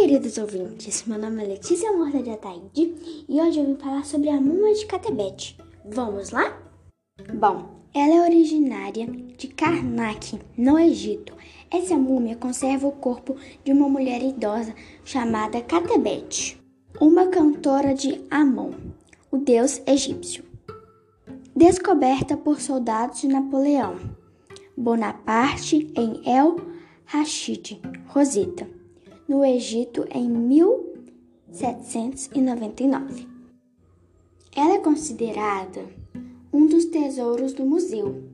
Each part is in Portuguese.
queridos ouvintes, meu nome é Letícia Morta de Ataíde e hoje eu vim falar sobre a múmia de Catebete. Vamos lá? Bom, ela é originária de Karnak, no Egito. Essa múmia conserva o corpo de uma mulher idosa chamada Catebete, uma cantora de Amon, o deus egípcio. Descoberta por soldados de Napoleão Bonaparte em El Rashid, Rosetta no Egito em 1799. Ela é considerada um dos tesouros do museu.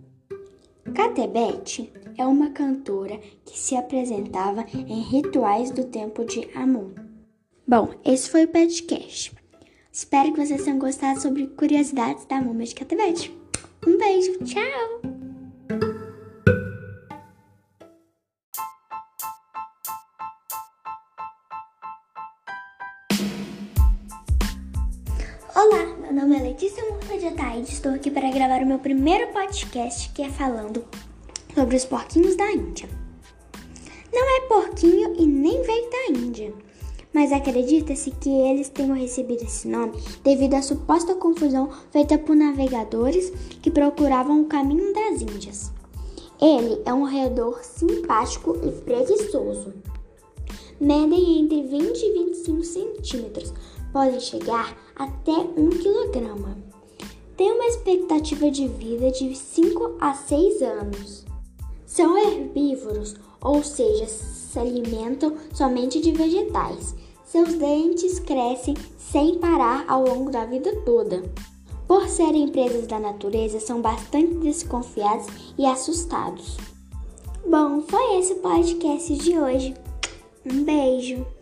Catebete é uma cantora que se apresentava em rituais do tempo de Amon. Bom, esse foi o podcast. Espero que vocês tenham gostado sobre curiosidades da múmia de Catebete. Um beijo, tchau! Olá, meu nome é Letícia Murta de Ataíde. Estou aqui para gravar o meu primeiro podcast que é falando sobre os porquinhos da Índia. Não é porquinho e nem veio da Índia, mas acredita-se que eles tenham recebido esse nome devido à suposta confusão feita por navegadores que procuravam o caminho das Índias. Ele é um roedor simpático e preguiçoso. Medem entre 20 e 25 centímetros, podem chegar até 1 kg. Tem uma expectativa de vida de 5 a 6 anos. São herbívoros, ou seja, se alimentam somente de vegetais. Seus dentes crescem sem parar ao longo da vida toda. Por serem presas da natureza, são bastante desconfiados e assustados. Bom, foi esse o podcast de hoje. Um beijo!